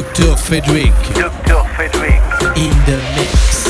Dr. Frederick. Dr. Frederick. In the mix.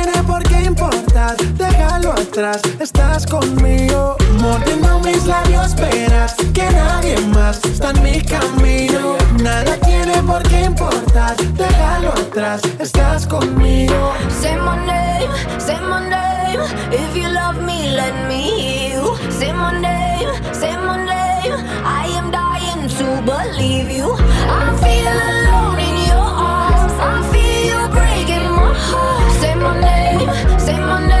Estás conmigo, mordiendo mis labios, verás que nadie más está en mi camino. Nada tiene por qué importar, déjalo atrás. Estás conmigo. Say my name, say my name. If you love me, let me hear you. Say my name, say my name. I am dying to believe you. I feel alone in your arms. I feel you're breaking my heart. Say my name, say my name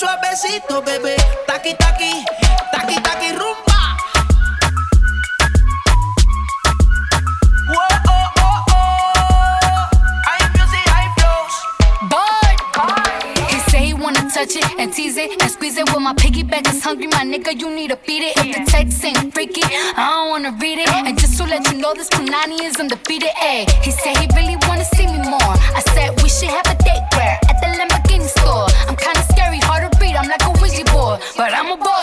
Suavecito, bebé. Taqui taqui, taqui taqui rumba. touch it and tease it and squeeze it. When my piggyback is hungry, my nigga, you need to feed it. If the text ain't freaky, I don't wanna read it. And just to let you know, this Punani is undefeated. Ayy, he said he really wanna see me more. I said we should have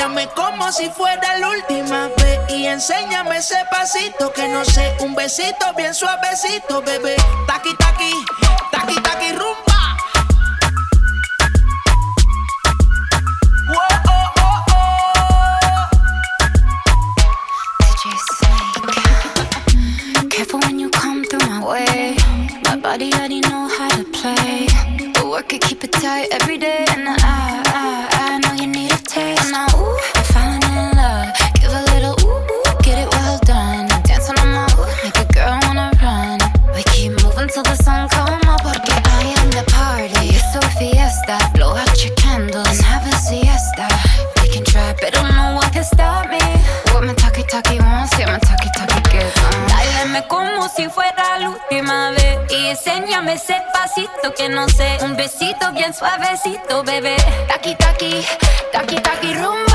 Bailame como si fuera la última vez. Y enséñame ese pasito que no sé. Un besito bien suavecito, bebé. Taqui, taqui, taqui, taqui, rumba. body already know how to play. But work it, keep it tight every day. And I, ese pasito que no sé. Un besito bien suavecito, bebé. Taki, taki, taki, taki, rumba.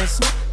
Christmas.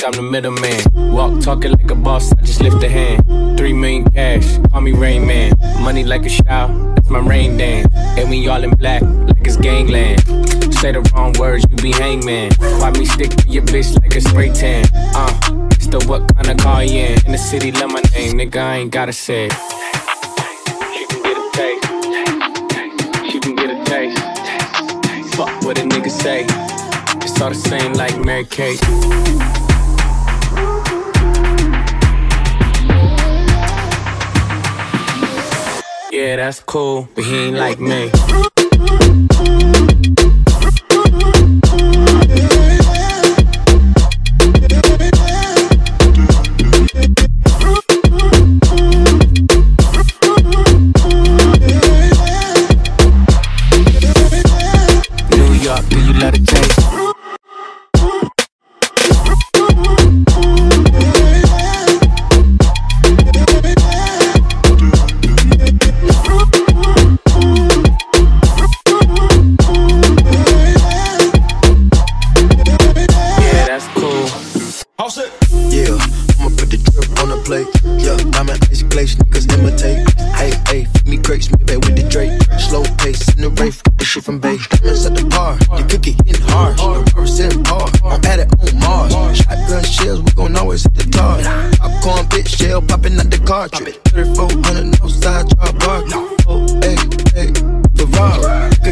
bitch, I'm the middleman. Walk talking like a boss, I just lift a hand. Three million cash, call me Rain Man. Money like a shower, that's my rain dance. And we all in black, like it's gangland. Say the wrong words, you be hangman. Why me stick to your bitch like a spray tan? Uh, it's the what kind of car you in? In the city, love my name, nigga, I ain't gotta say. She can get a taste. She can get a taste. Fuck what a nigga say. It's all the same like Mary Kate. yeah, that's cool, but he ain't like me.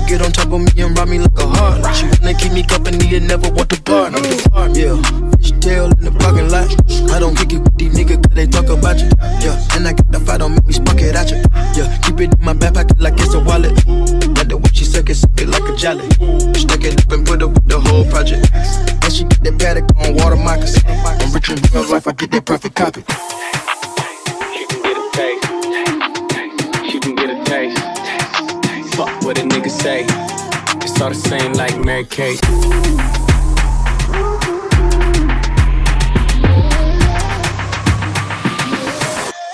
get on top of me and rob me like a horse. She wanna keep me company and never want to bar. I'm the farm, yeah. Fish tail in the parking lot. I don't kick it with these niggas cause they talk about you. Yeah, and I got the fight, don't make me spark it at you. Yeah, keep it in my back pocket like it's a wallet. Like the way she suck it, suck it like a jelly. Stuck it up and put it with the whole project. And she get that paddock on water moccasins. I'm rich and real life, I get that perfect copy. Fuck what a nigga say. It's all the same like Mary Kate.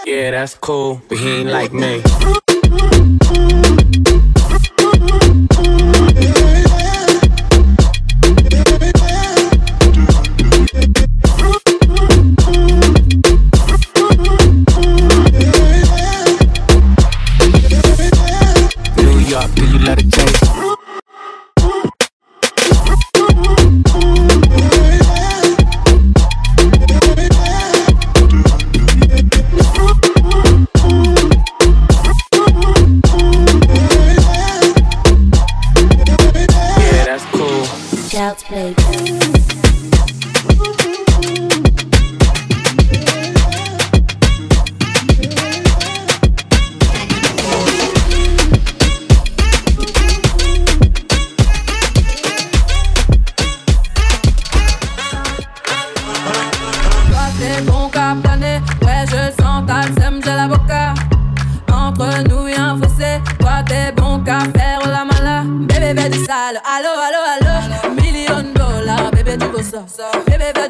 Yeah, that's cool, but he ain't like me.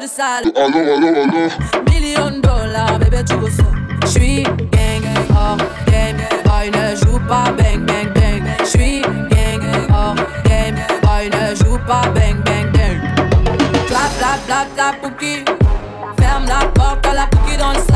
sale. Allô, allô. Million dollars, bébé, tu veux ça? J'suis gang, oh, hors game. Boy, ne joue pas bang, bang. J'suis gang, oh, hors game. Boy, ne joue pas bang, bang, bang. Clap, clap, clap, clap, cookie. Ferme la porte à la cookie dans le sale.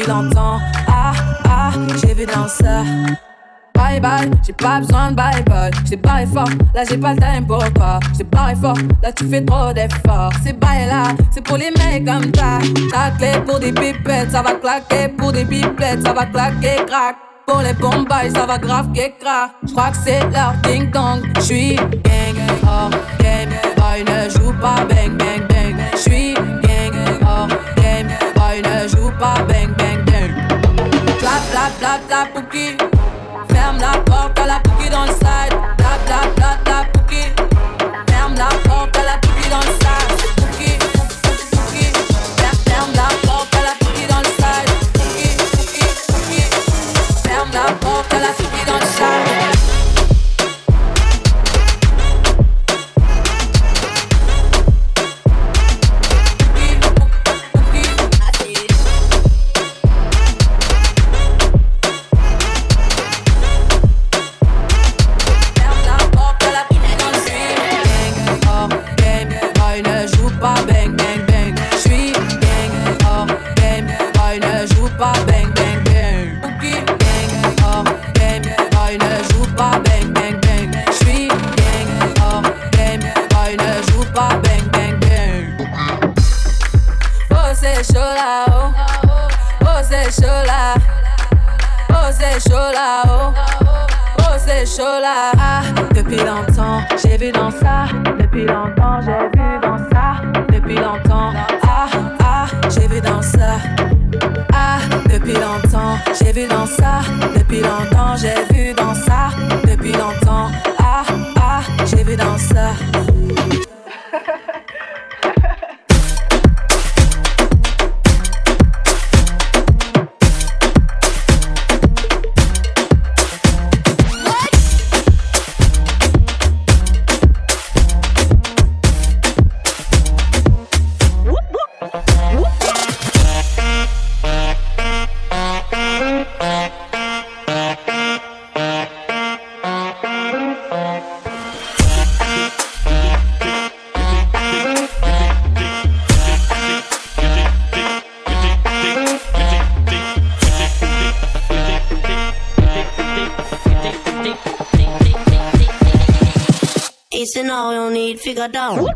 depuis longtemps. Ah, ah, j'ai vu dans ça. Bye bye, j'ai pas besoin de bye bye. J't'ai parlé fort, là j'ai pas le time pour toi. J't'ai parlé fort, là tu fais trop d'efforts. C'est bye là, c'est pour les mecs comme ça. Ta clé pour des pipettes, ça va claquer pour des pipettes, ça va claquer crack. Pour les bombes ça va grave que crack. J'crois que c'est leur ding dong. J'suis gang, oh game, boy ne joue pas bang bang bang. J'suis gang, oh game, boy ne joue pas bang. Tape la pouki. Ferme la porte à la pouki dans le side. you all you need figure out.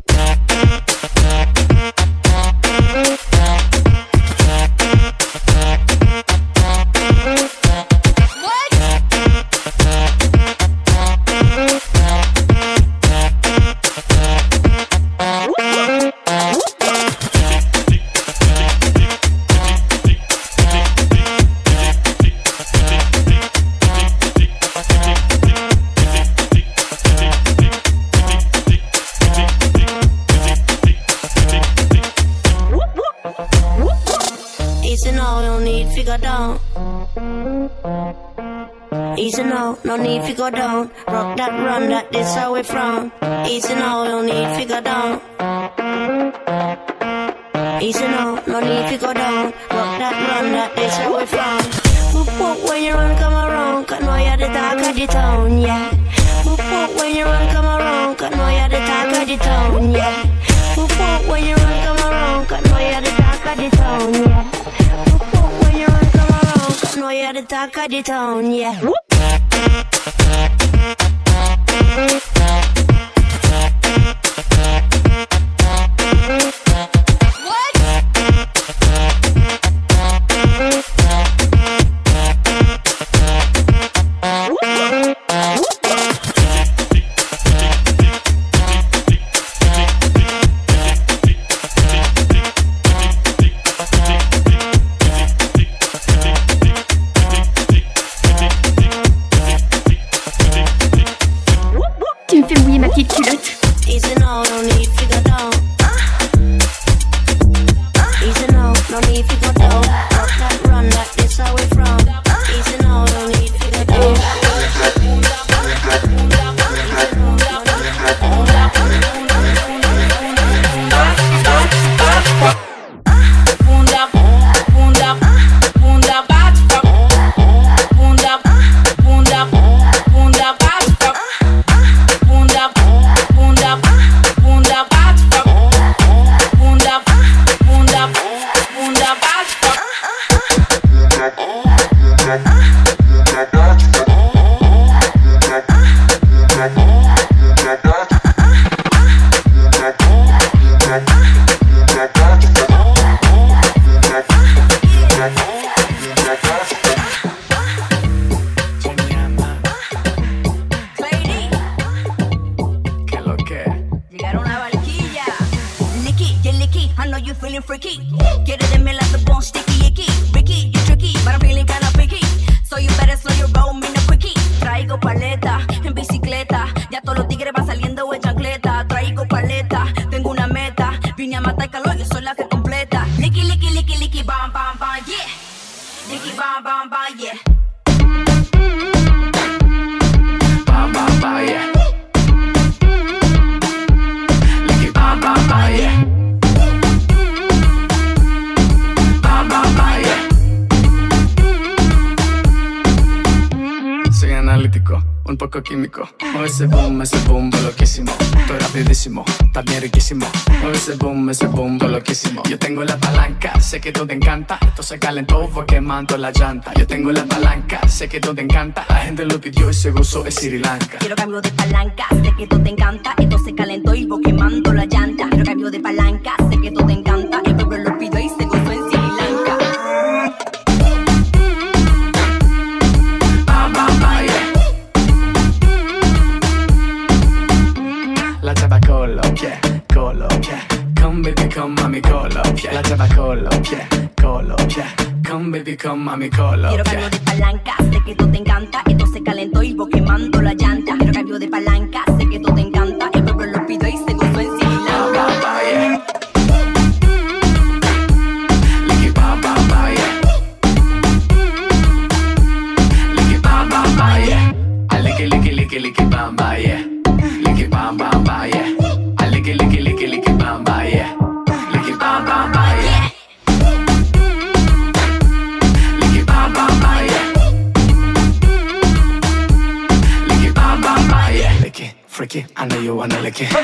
that run, that is how we from. Easy now, no need to go down. Easy now, no need to go down. Walk that run, that is how we from. Whoop whoop when you run, come around, cause now you're the talk of the town, yeah. Whoop whoop when you run, come around, cause now you're the talk of the town, yeah. Whoop whoop when you run, come around, cause now you're the talk of the town, yeah. Whoop whoop when you run. No, you had to talk of the town, yeah. Se calentó, fue quemando la llanta. Yo tengo la palanca, sé que todo te encanta. La gente lo pidió y se gozó en Sri Lanka. Quiero cambio de palanca, sé que todo te encanta. Esto se calentó y fue quemando la llanta. Quiero cambio de palanca Quiero cambio de palanca, sé que todo te encanta. Esto se calentó y vos quemando la llanta. Quiero cambio de palanca like it.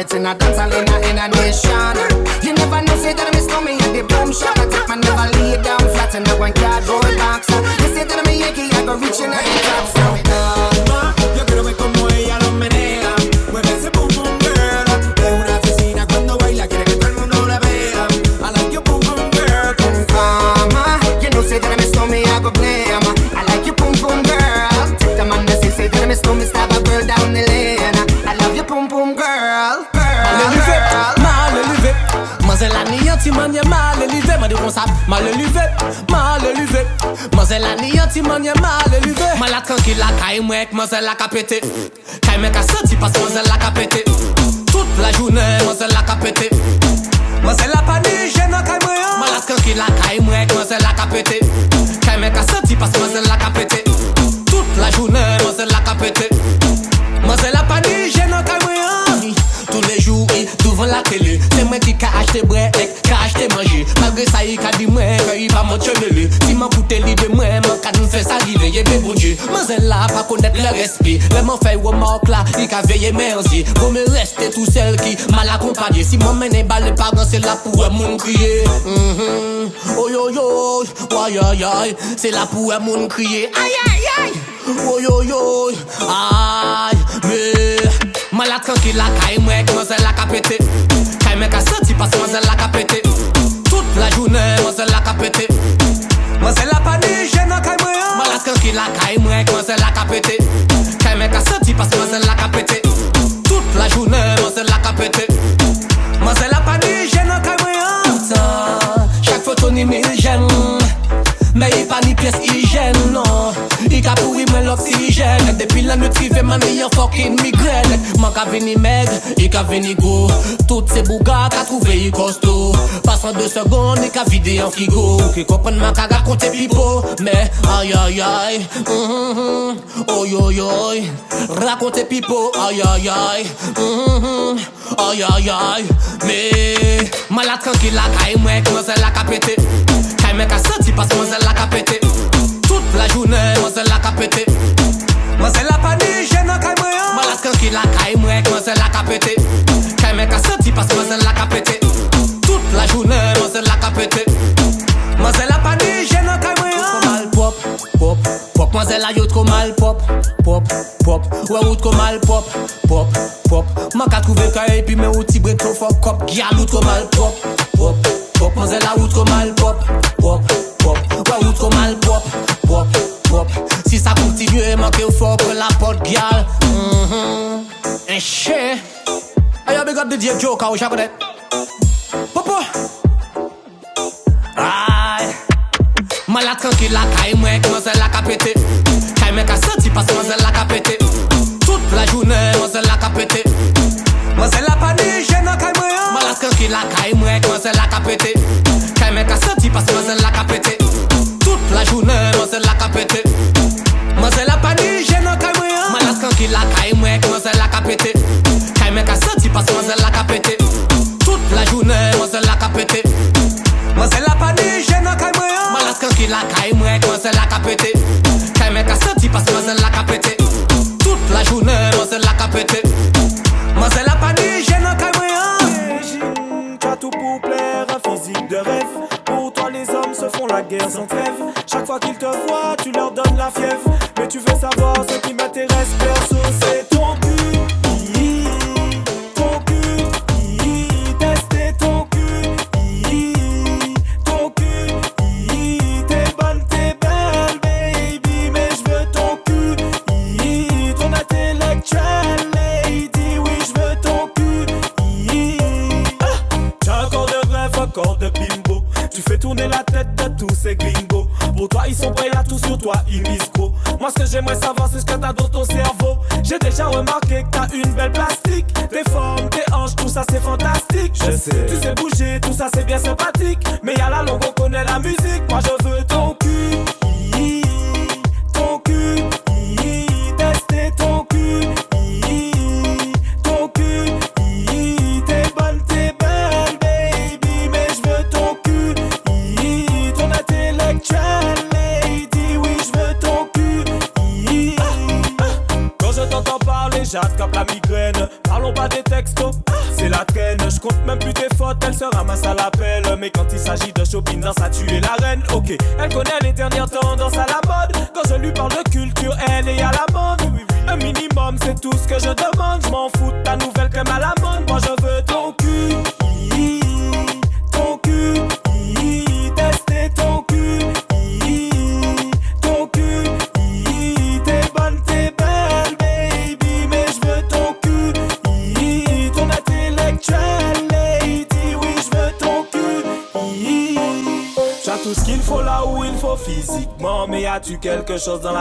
vomit in a ni yanti man ye mal élevé, m'a dit qu'on s'appelle mal élevé, mal élevé. Mazel la ni yanti man ye mal élevé. Mal la tranquille la caille mouek, mazel la capété. Caille mec a senti parce mazel la capété. Toute la journée, mazel la capété. Mazel la panique, j'ai nan caille mouek. Mal la tranquille la caille mouek, mazel la capété. Caille mec a senti parce mazel la capété. tele. Se mwen ki ka achete bre ek, ka achete manje. Magre sa yi ka di mwen, ke yi pa mwen chenele. Si mwen koute li de mwen, mwen ka nou fè sa rive Yebe bonje, mwen zè la pa konet le respi. Le mwen fè yon mok la, yi ka veye merzi. Pou mwen reste tout sel ki mal akompanye Si mwen menen ba le pagan, se la pou e moun kriye. Mm-hmm. Oyoyoy, wayoyoy Se la pou e moun kriye. Ayoyoy, oyoyoy Ay, me aïe Oh yo yo, aïe Mais Malade tranquille la caille mouek, mazel la capété. Caille mec a senti parce que mazel la capété. Toute la journée, mazel la capété. Mazel la panique, j'ai non caille mouek Malade tranquille la caille mouek, mazel la capété. Caille mec a senti parce que mazel la capété. Toute la journée, mazel la capété. Mazel la panique, j'ai non caille mouek Putain, chaque photo ni mille j'aime. Mais il pas ni pièce hygiène, non Li ka pou imen l'oksijen Depi la nou ti ve man e yon fokin migren Man ka veni meg, i ka veni go Tout se bouga ka trouve yi kosto Pasan 2 segon, i ka vide yon frigo. Ki kopen man ka rakonte pipo. Me, ayayay Oyoyoy Rakonte pipo, ayayay Ayayay Me, man la tranki la ka imwek Mwen zel la ka pete Ka imwek a soti pas mwen zel la ka pete Toute la jounen di paske mwen zè la ka pète Tout la jounè mwen zè la ka pète Mwen zè la pa di jè nan kaj mwen Yo tro mal pop, pop, pop. Mwen zè la yo tro mal pop, pop, pop. Ouè ou tro mal pop, pop, pop. Mwen ka trouve kaj epi mwen ou ti brek tro fok kop Gyal ou tro mal pop, pop, pop. Mwen zè la ou tro mal pop, pop, pop. Ouè ou tro mal pop, pop, pop. Si sa kontinye manke ou fok la pot gyal Mwen chè che Ayo big up DJ Joker ou jakonet Popo. Aïe. Malade tranquille la caille mwen Mazel la ka pete Caille mwen ka senti parce mazel la ka pete Toute la journée mazel la Mazel la pa ni jen nan caille mwen Malade tranquille la caille Mazel la ka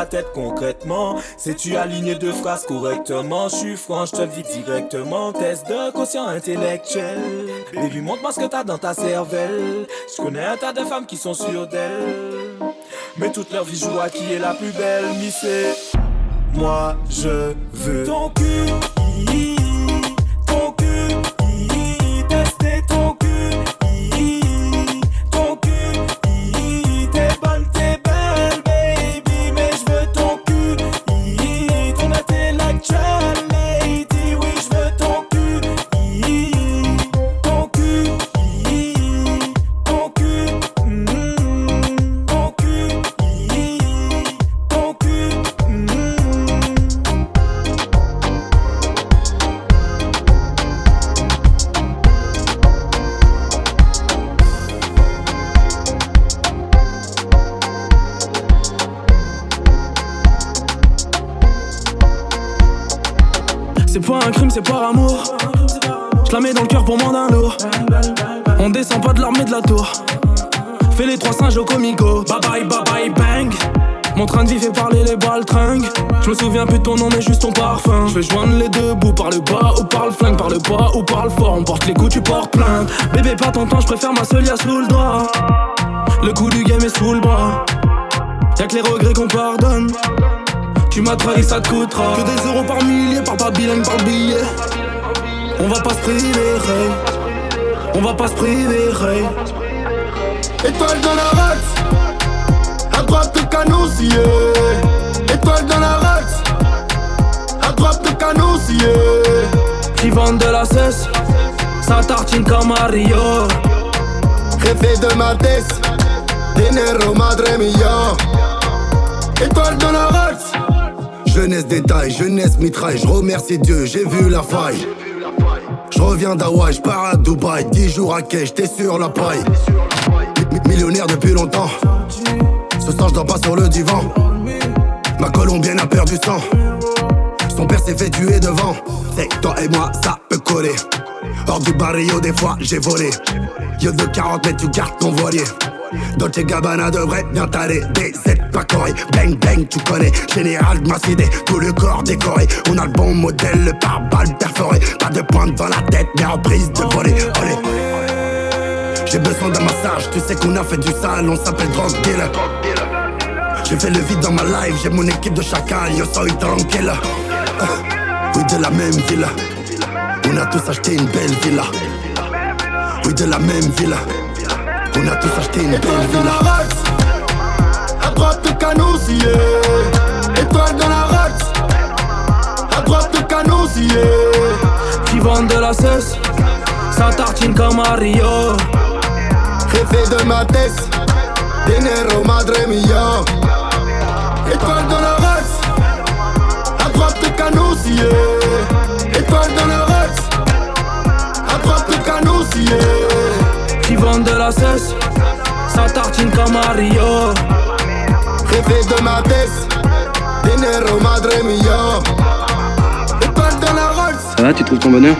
tête concrètement. Sais-tu aligner deux phrases correctement? Je suis franc, je te le dis directement. Test de quotient intellectuel Baby montre-moi ce que t'as dans ta cervelle. Je connais un tas de femmes qui sont sûres d'elles. Mais toute leur vie joue à qui est la plus belle Mais c'est moi je veux ton cul Temps, je préfère ma seule sous le doigt. Le coup du game est sous le bras. Y'a que les regrets qu'on pardonne. Tu m'as trahi, ça te coûtera. Que des euros par millier, par pas bilingue, par billet. On va pas se priver, hey. On va pas se priver, hey. Étoile dans la race, à droite le canon. Étoile dans la race, à droite le canon. Qui vendent de la cesse, ça tartine comme Mario. De ma tête, dinero madre mia. Étoile dans la race. Jeunesse détail, jeunesse mitraille. Je remercie Dieu, j'ai vu la faille. Je reviens d'Hawaï, je pars à Dubaï. 10 jours à quai, j'étais sur la paille. Mi- Millionnaire depuis longtemps. Ce soir, je dors pas sur le divan. Ma colombienne a perdu sang. Son père s'est fait tuer devant. C'est toi et moi, ça peut coller. Hors du barrio, des fois, j'ai volé. Yo de 40 mètres, tu gardes ton voilier. Dolce Gabbana devrait bien t'aller. DZ pas coré, bang bang, tu connais. Général Massidé, tout le corps décoré. On a le bon modèle, le pare-balles perforé. Pas de pointe dans la tête, mais en prise de voler. J'ai besoin d'un massage, tu sais qu'on a fait du sale, on s'appelle drug dealer. J'ai fait le vide dans ma life, j'ai mon équipe de chacal, yo soy tranquille. Euh, Oui, de la même ville. On a tous acheté une belle villa. Oui, de la même ville. On a tous acheté une belle villa. À droite le canousier. Étoile dans la race. À droite le canousier. Qui vendent de la cesse, ça tartine comme à Rio. Jefe de ma tête, dinero madre mia. Étoile dans la race. À droite le canousier. Qui vendent de la cesse, ça tartine comme à Rio. Jefe de ma tête, dinero madre mia. Étoile dans la race. Ça va, tu trouves ton bonheur?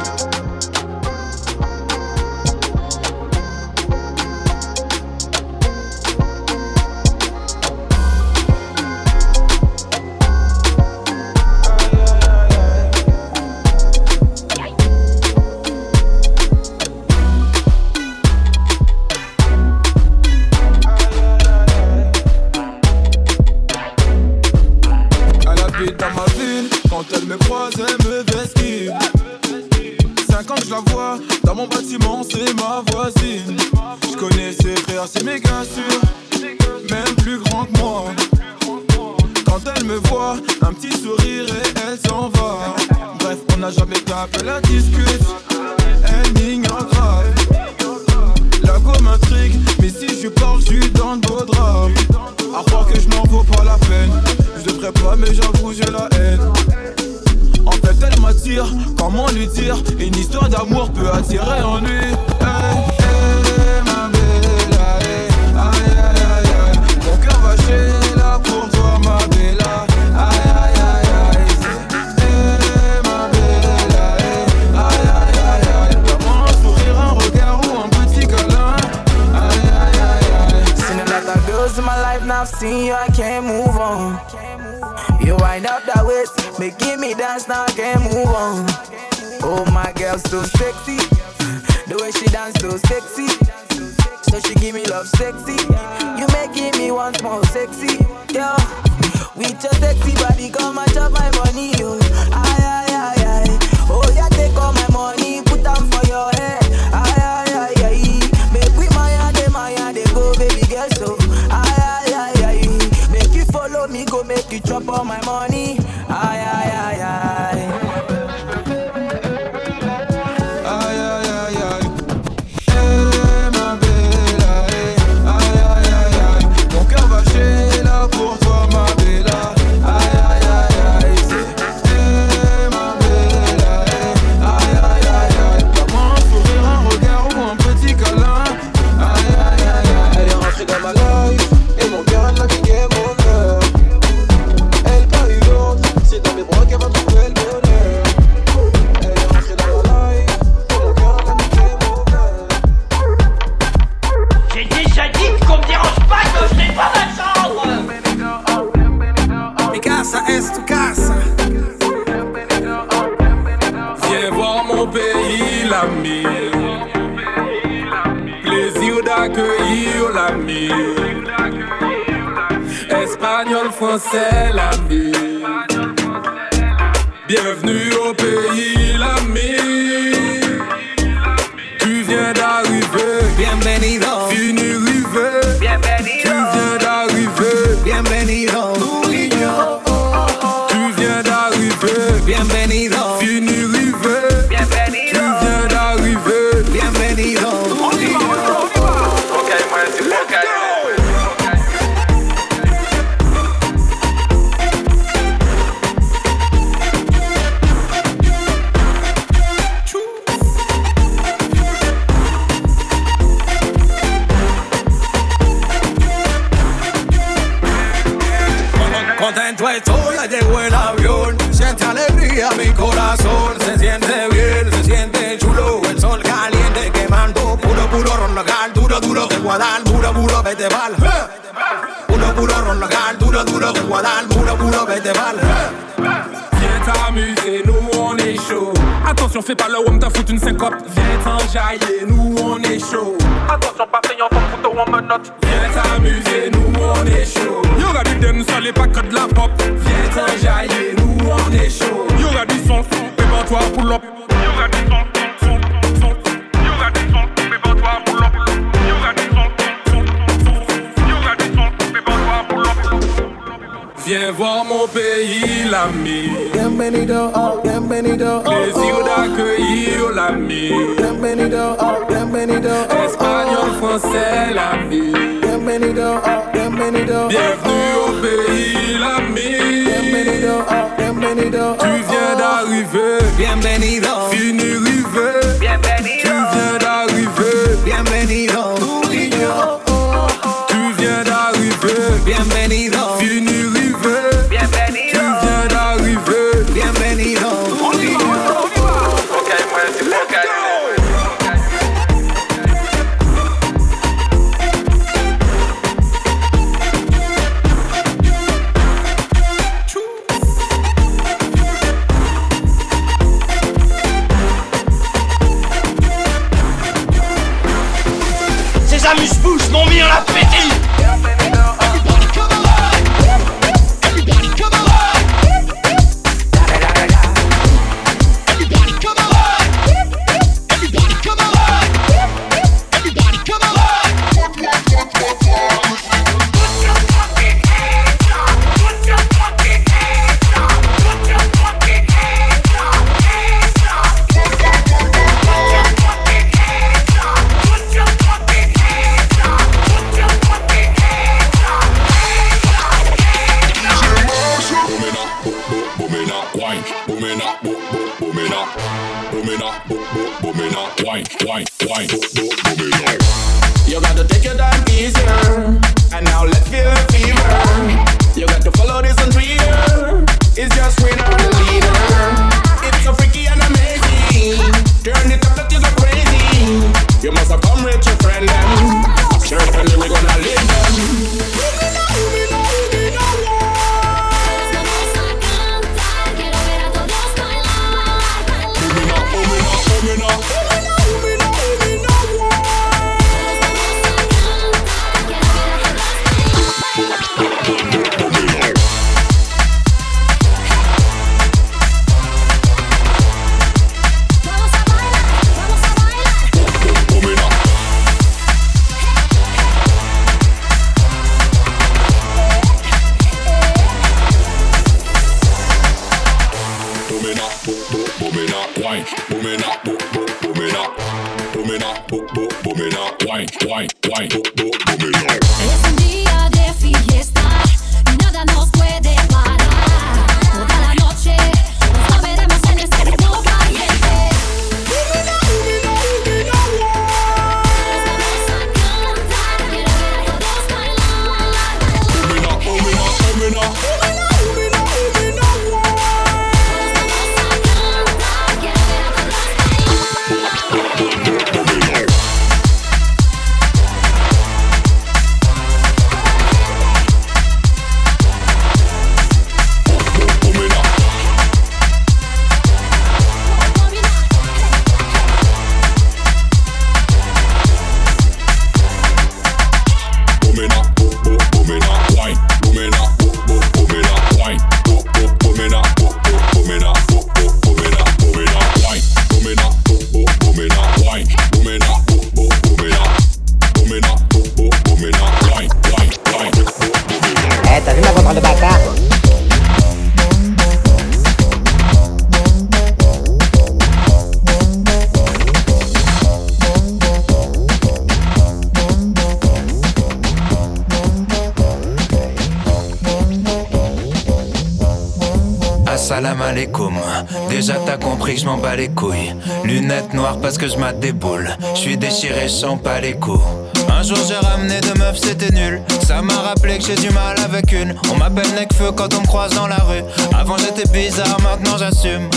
bats les couilles. Lunettes noires parce que je m'a déboule. Je suis déchiré, j'en pas les coups. Un jour j'ai ramené deux meufs, c'était nul. Ça m'a rappelé que j'ai du mal avec une. On m'appelle Necfeu quand on me croise dans la rue. Avant j'étais bizarre, maintenant j'assume.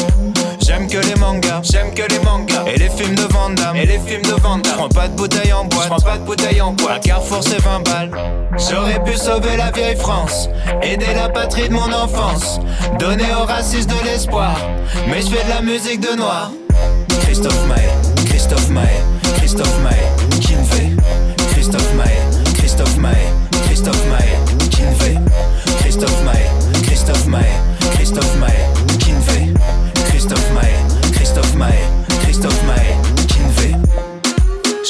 J'aime que les mangas, j'aime que les mangas. Et les films de Van Damme, et les films de Van Damme. J'prends pas de bouteille en boîte, j'prends pas de bouteille en boîte. À Carrefour, c'est 20 balles. J'aurais pu sauver la vieille France, aider la patrie de mon enfance, donner aux racistes de l'espoir. Mais je fais de la musique de noir. Christophe Maé, Christophe Maé, Christophe Maé, Kinvey. Christophe Maé, Christophe Maé, Christophe Maé, Kinvey. Christophe Maé, Christophe Maé, Christophe Maé. Christophe Maé, Christophe Maé, Kinvé.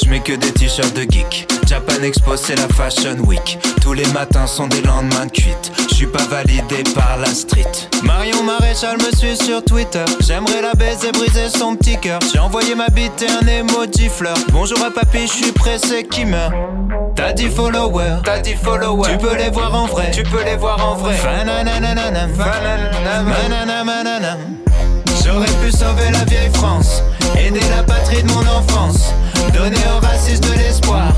Je mets que des t-shirts de geek. Japan Expo, c'est la Fashion Week. Tous les matins sont des lendemains de cuite. Je suis pas validé par la street. Marion Maréchal me suit sur Twitter. J'aimerais la baiser, briser son petit cœur. J'ai envoyé ma bite et un emoji fleur. Bonjour à papy, je suis pressé qui meurt. T'as dit follower, t'as dit follower. Tu peux les voir en vrai, tu peux les voir en vrai. J'aurais pu sauver la vieille France, aider la patrie de mon enfance, donner aux racistes de l'espoir.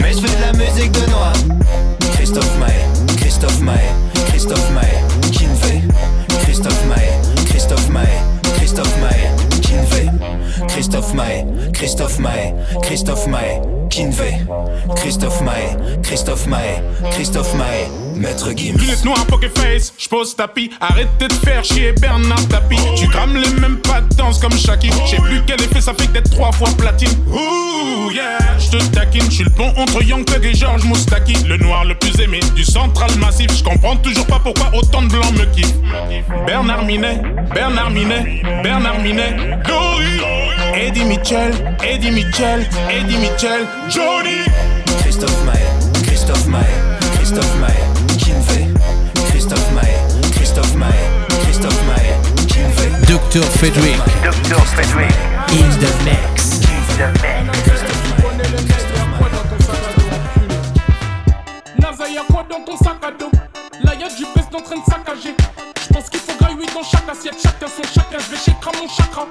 Mais je fais de la musique de noir. Christophe Maé, Christophe Maé, Christophe Maé, Kinvé. Christophe Maé, Christophe Maé, Christophe Maé, Kinvé. Christophe Maé, Christophe Maé, Christophe Maé, Kinvé. Christophe Maé, Christophe Maé, Christophe Maé, Maître Gims. Lunettes noires, poker face, j'pose tapis. Arrêtez de faire chier Bernard Tapie. Tu crames les mêmes pas de danse comme Shaki. J'sais plus quel effet ça fait d'être trois fois platine. Ouh yeah, j'te taquine. J'suis le pont entre Young Thug et George Moustaki. Le noir le plus aimé du central massif. J'comprends toujours pas pourquoi autant de blancs me kiffent. Bernard Minet, Bernard Minet, Bernard Minet. Dory, Eddie Mitchell, Eddie Mitchell, Eddie Mitchell. Johnny. Christophe Maé, Christophe Maé, Christophe Maé, Dr. Frederick. Dr. Frederick. In the mix. Naza, y'a quoi dans ton sac à dos? Là y'a du best en train de saccager. J'pense qu'il faut grailler dans chaque assiette, chacun son chacun. J'vais chez mon chakra.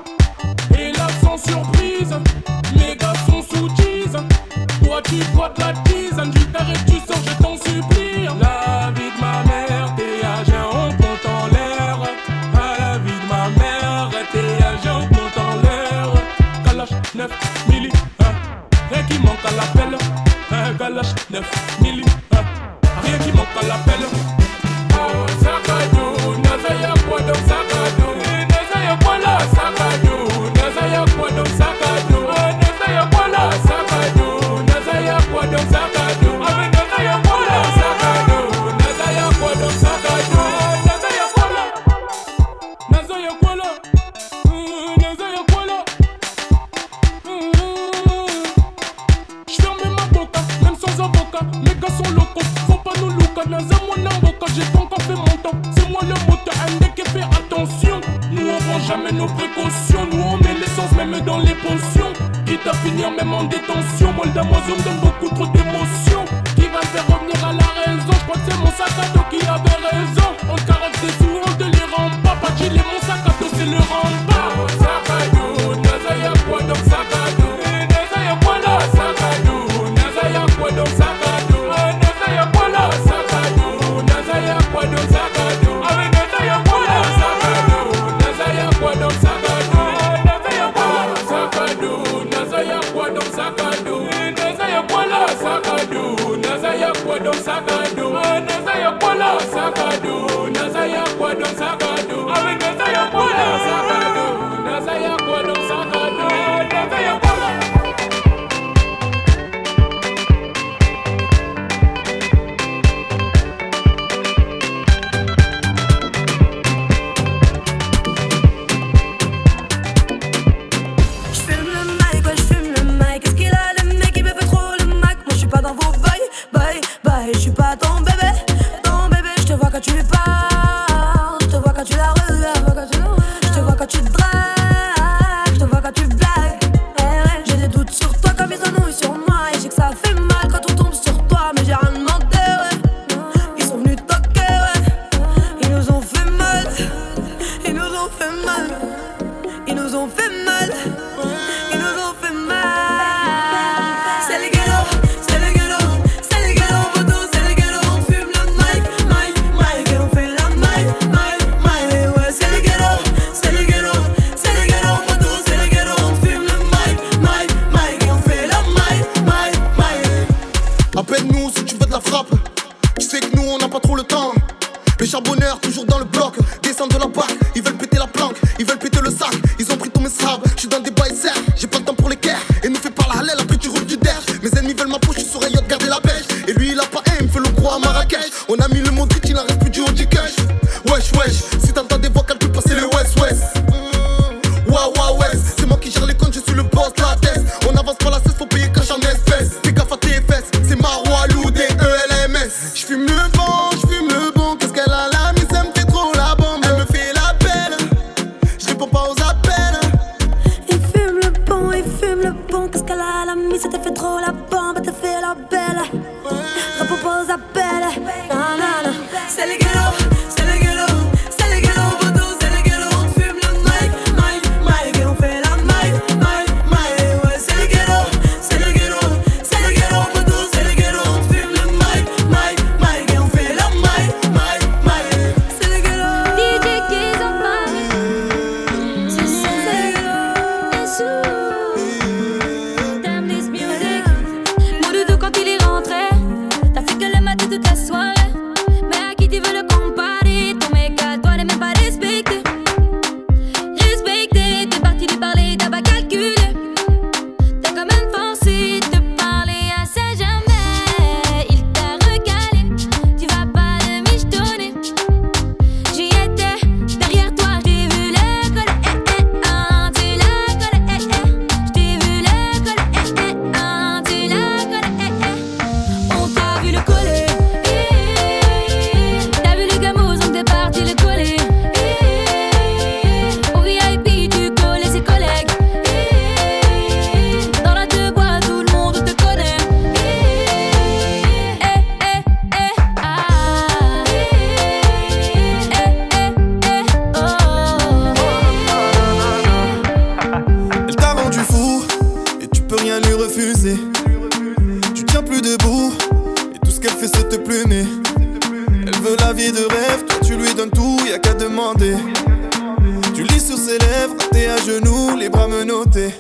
Tu lis sur ses lèvres, t'es à genoux, les bras menottés.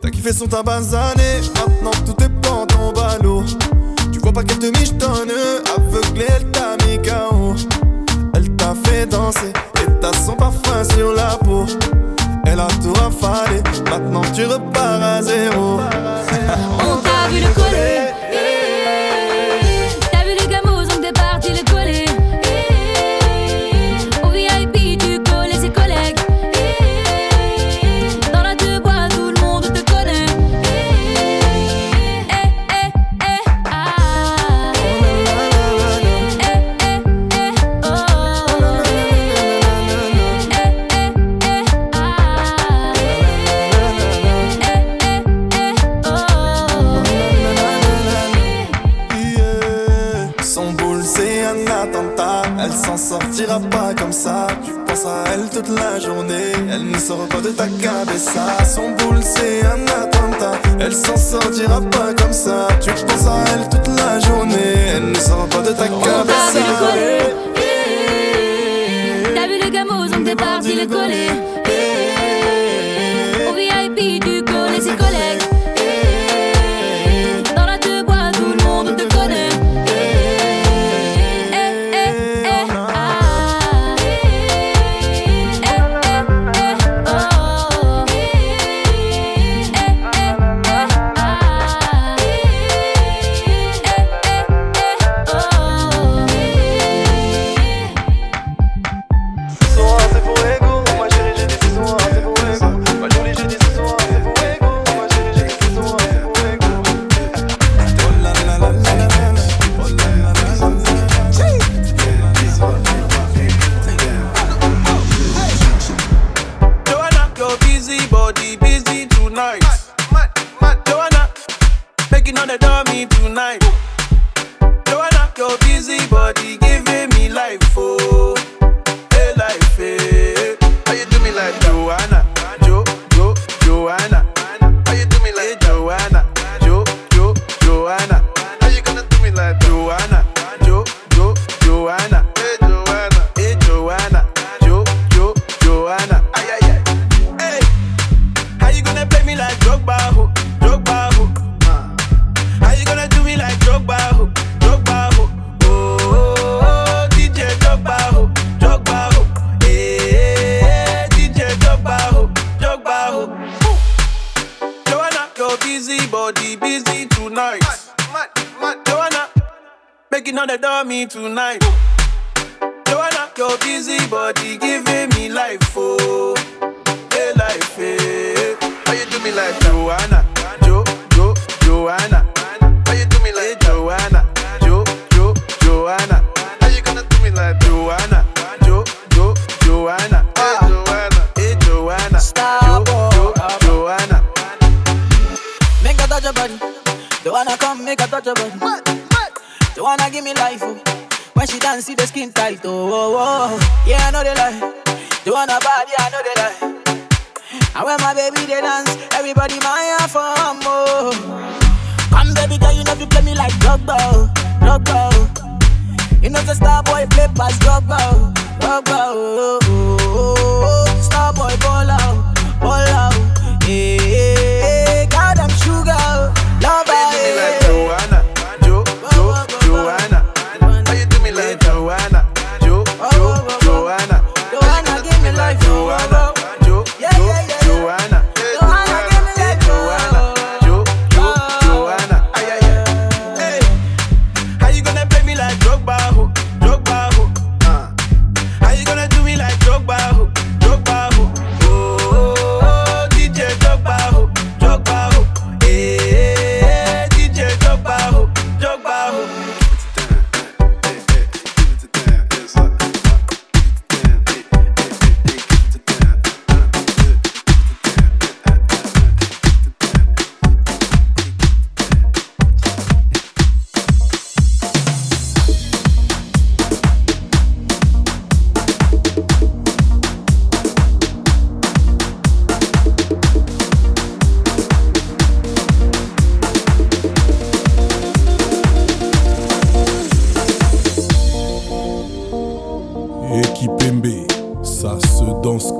T'as kiffé son tabac zané, maintenant tout est pente en ballot. Tu vois pas qu'elle te michtonne, aveuglée, elle t'a mis KO. Elle t'a fait danser, et t'as son parfum sur la peau. Elle a tout rafalé, maintenant tu repars à zéro. pense à elle toute la journée. Elle ne sort pas de ta ça Son boule, c'est un attentat. Elle s'en sortira pas comme ça. Tu penses à elle toute la journée. Elle ne sort pas de ta oh, cabessa. T'as vu le gamin aux ongles débardi le collet. Making all the me tonight. Joanna, your busy body giving me life, oh, hey life, hey. How you do me like Joanna, Jo, Jo, Joanna? How you do me like Joanna, Jo, Jo, Joanna? How you gonna do me like Joanna, Jo, Jo, Joanna? Hey ah. Joanna, hey Joanna, stop, Jo, Jo, Joanna. Make a touch your body, Joanna, come make a touch your body. She wanna give me life, oh. When she dance, see the skin tight, oh, oh, oh. Yeah, I know they lie. They wanna bad, I know they lie. And when my baby they dance, everybody my for oh, more. Oh. Come baby girl, you know you play me like Drogba, Drogba. You know the star boy play pass Drogba, Drogba. Oh, oh, oh, oh. Star boy ball out, ball out. Yeah.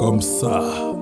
começar.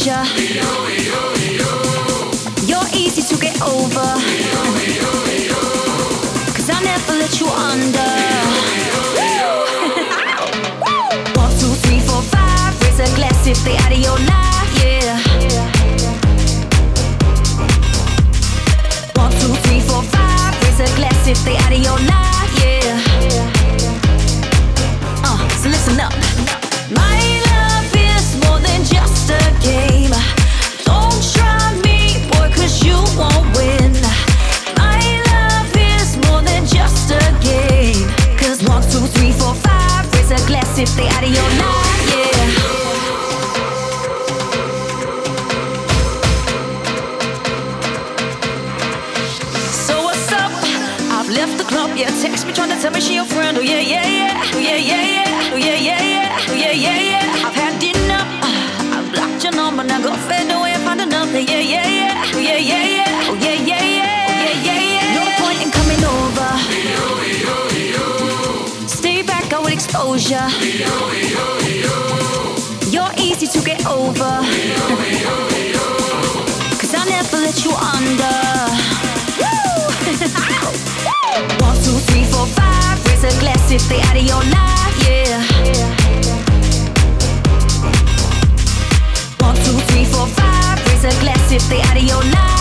pressure pleasure. You're easy to get over. Cause I never let you under. One, two, three, four, five. Raise a glass if they out of your life, yeah. One, two, three, four, five. Raise a glass if they out of your life.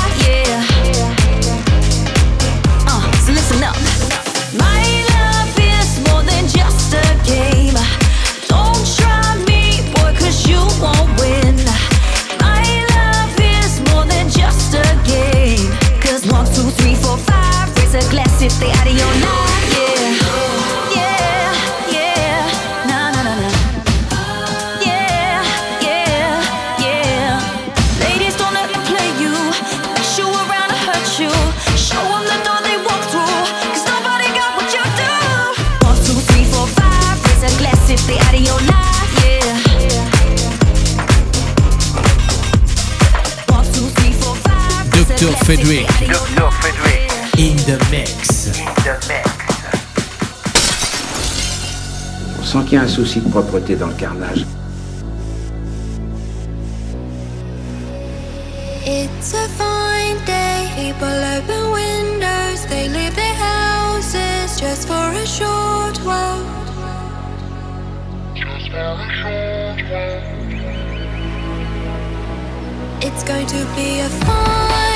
qu'il y a un souci de propreté dans le carnage. It's a fine day, people open windows, they leave their houses just for a short while. Just for a short while. It's going to be a fun.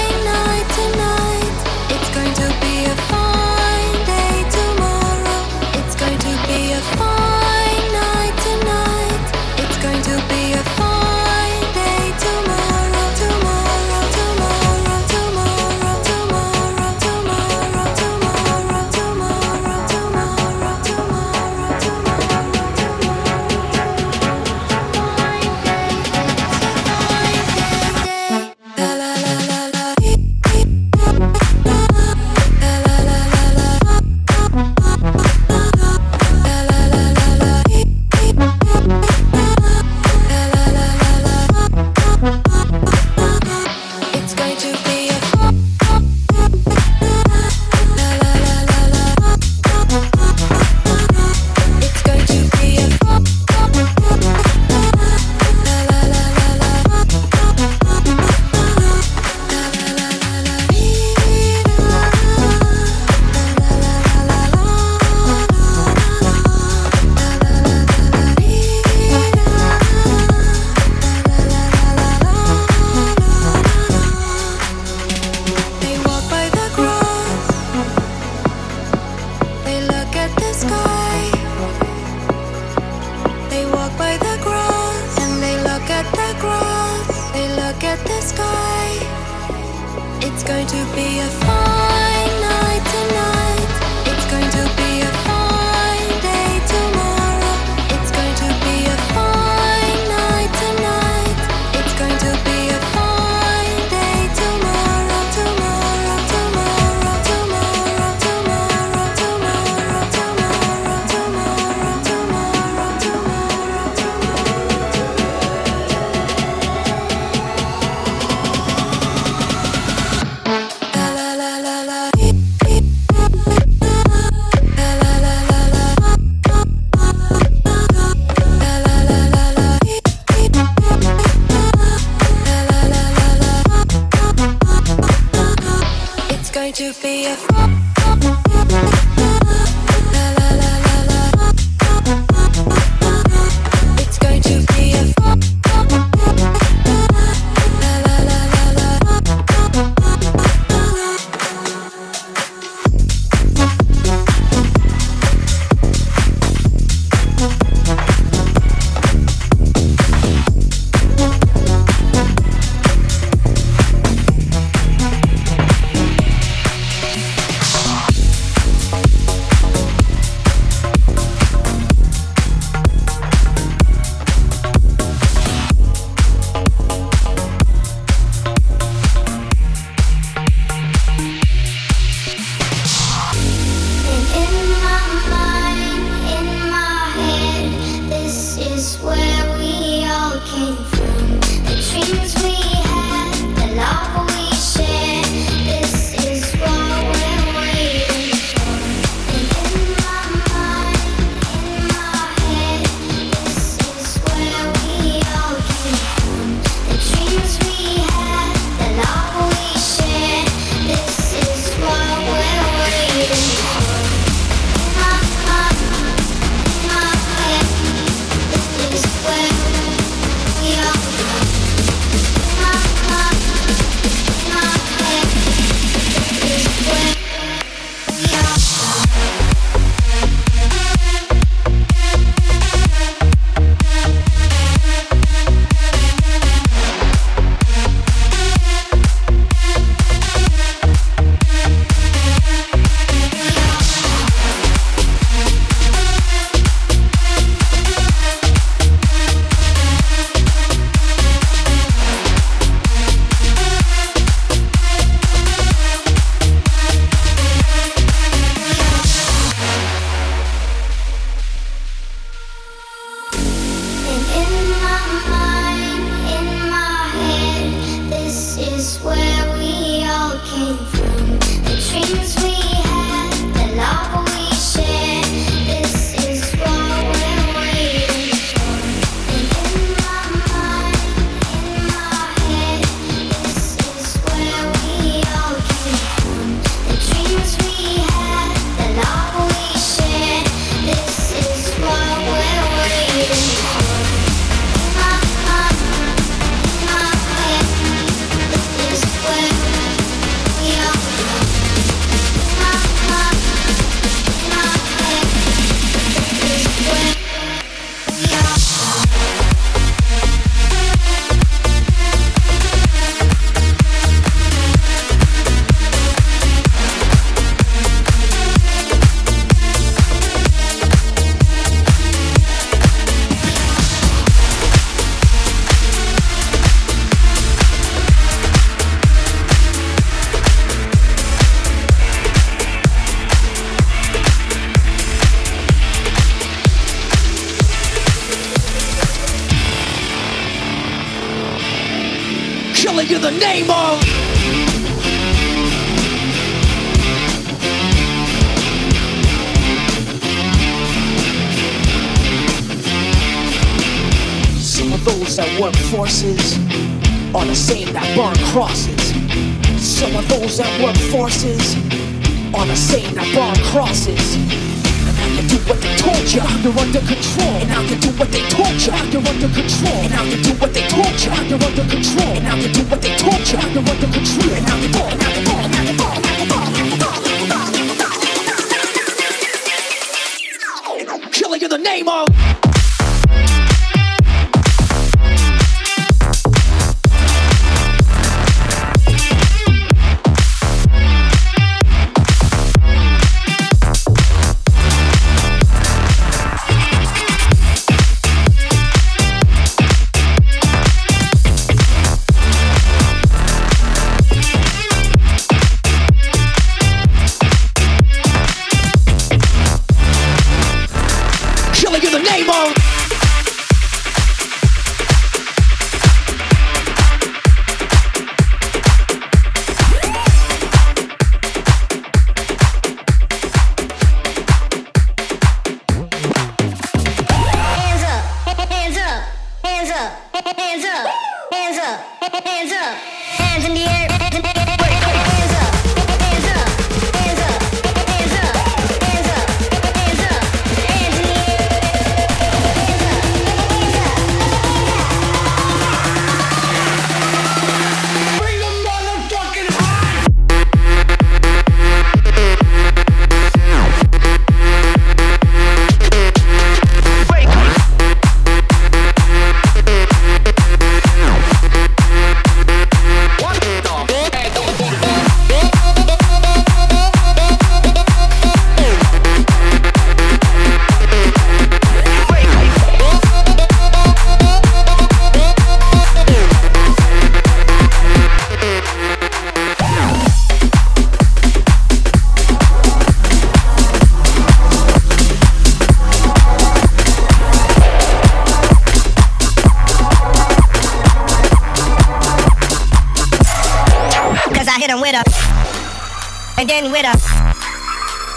and then with us,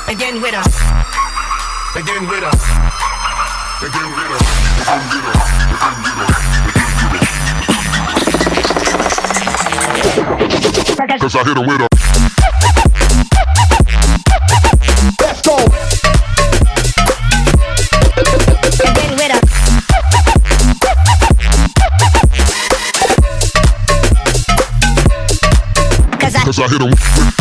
and then with us, Again with us, Again with us, Again with us, Again with us. Cause I hit her with a Let's go! cause I hit him.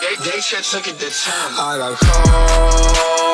They, should look at the time. I got cold.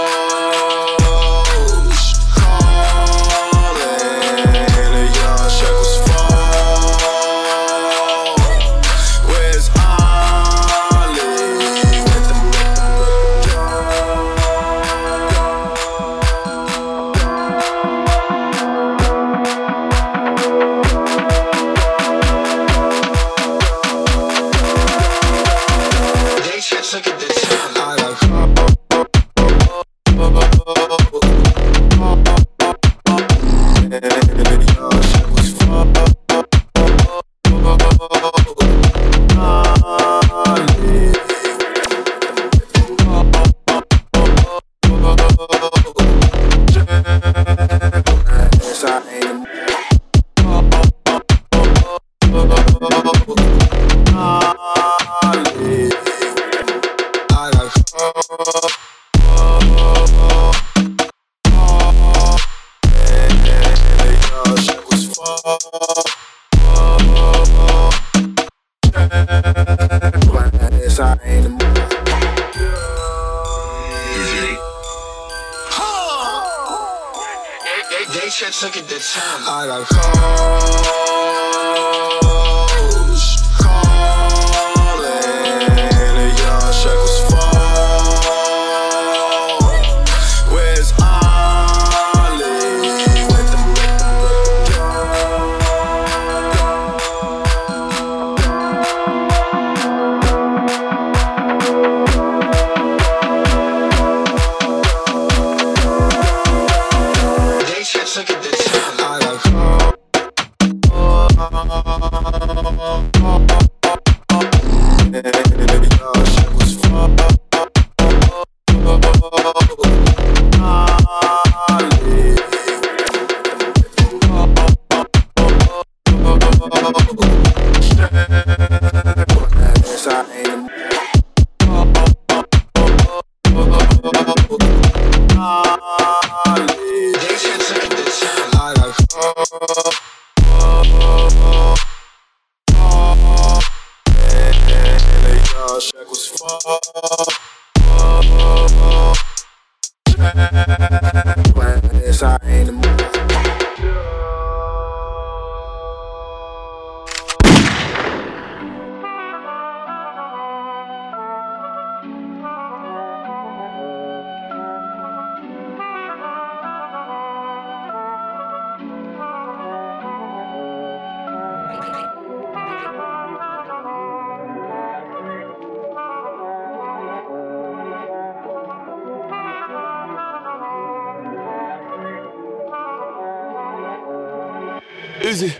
Easy.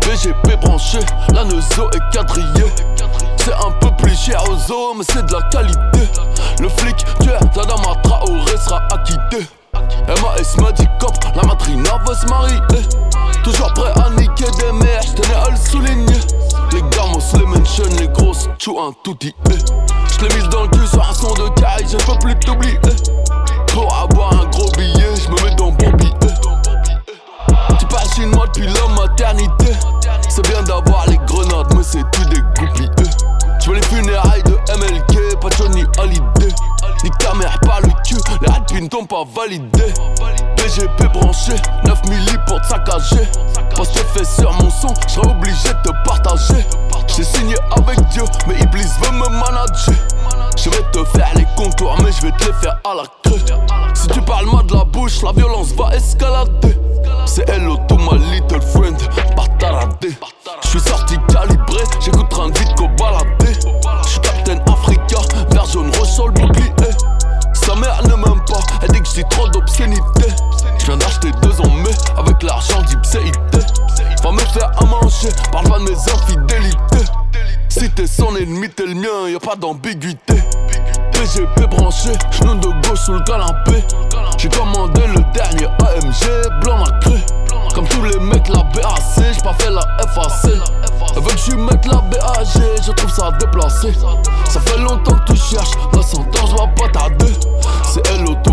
BGP branché, la est quadrillée. C'est un peu plus cher aux os, mais c'est de la qualité. Le flic, tueur, Tadama Traoré sera acquitté. MAS m'a dit la matrina va se marier. Toujours prêt à niquer des mères, j'tenais à le souligner. Les gamos, les mention, les grosses, tchou un tout dit. J'l'ai mise dans le cul sur un son de caille, je peux plus t'oublier. Pour avoir un gros billet, j'me mets dans bon billet. Depuis la maternité. C'est bien d'avoir les grenades, mais c'est tout des goupilles. Tu veux les funérailles de MLK, pas Johnny Hallyday. Nique ta mère par le cul, les rapines t'ont pas validé. PGP branché, 9 milli pour te saccager. Parce que fait sur mon son, j'serais obligé de te partager. J'ai signé avec Dieu, mais Iblis veut me manager. Je vais te faire les contours, mais je vais te les faire à la queue. Si tu parles mal de la bouche, la violence va escalader. C'est hello to my little friend, pas taradé. J'suis sorti calibré, j'écoute de vite qu'au baladé. J'suis Captain Africa, vert jaune sur le bouclier. Sa mère ne m'aime pas, elle dit que j'ai trop d'obscénité. J'viens d'acheter deux en mai avec l'argent d'Ipséité. Va me faire à manger, parle pas de mes infidélités. Si t'es son ennemi, t'es le mien, y'a pas d'ambiguïté. PGP branché, genou de gauche sous le canapé. J'ai commandé le dernier AMG, Fait la FAC. Elle veut que je mette la BAG, je trouve ça déplacé. Ça fait longtemps que tu cherches, la sentence va pas tarder. C'est elle auto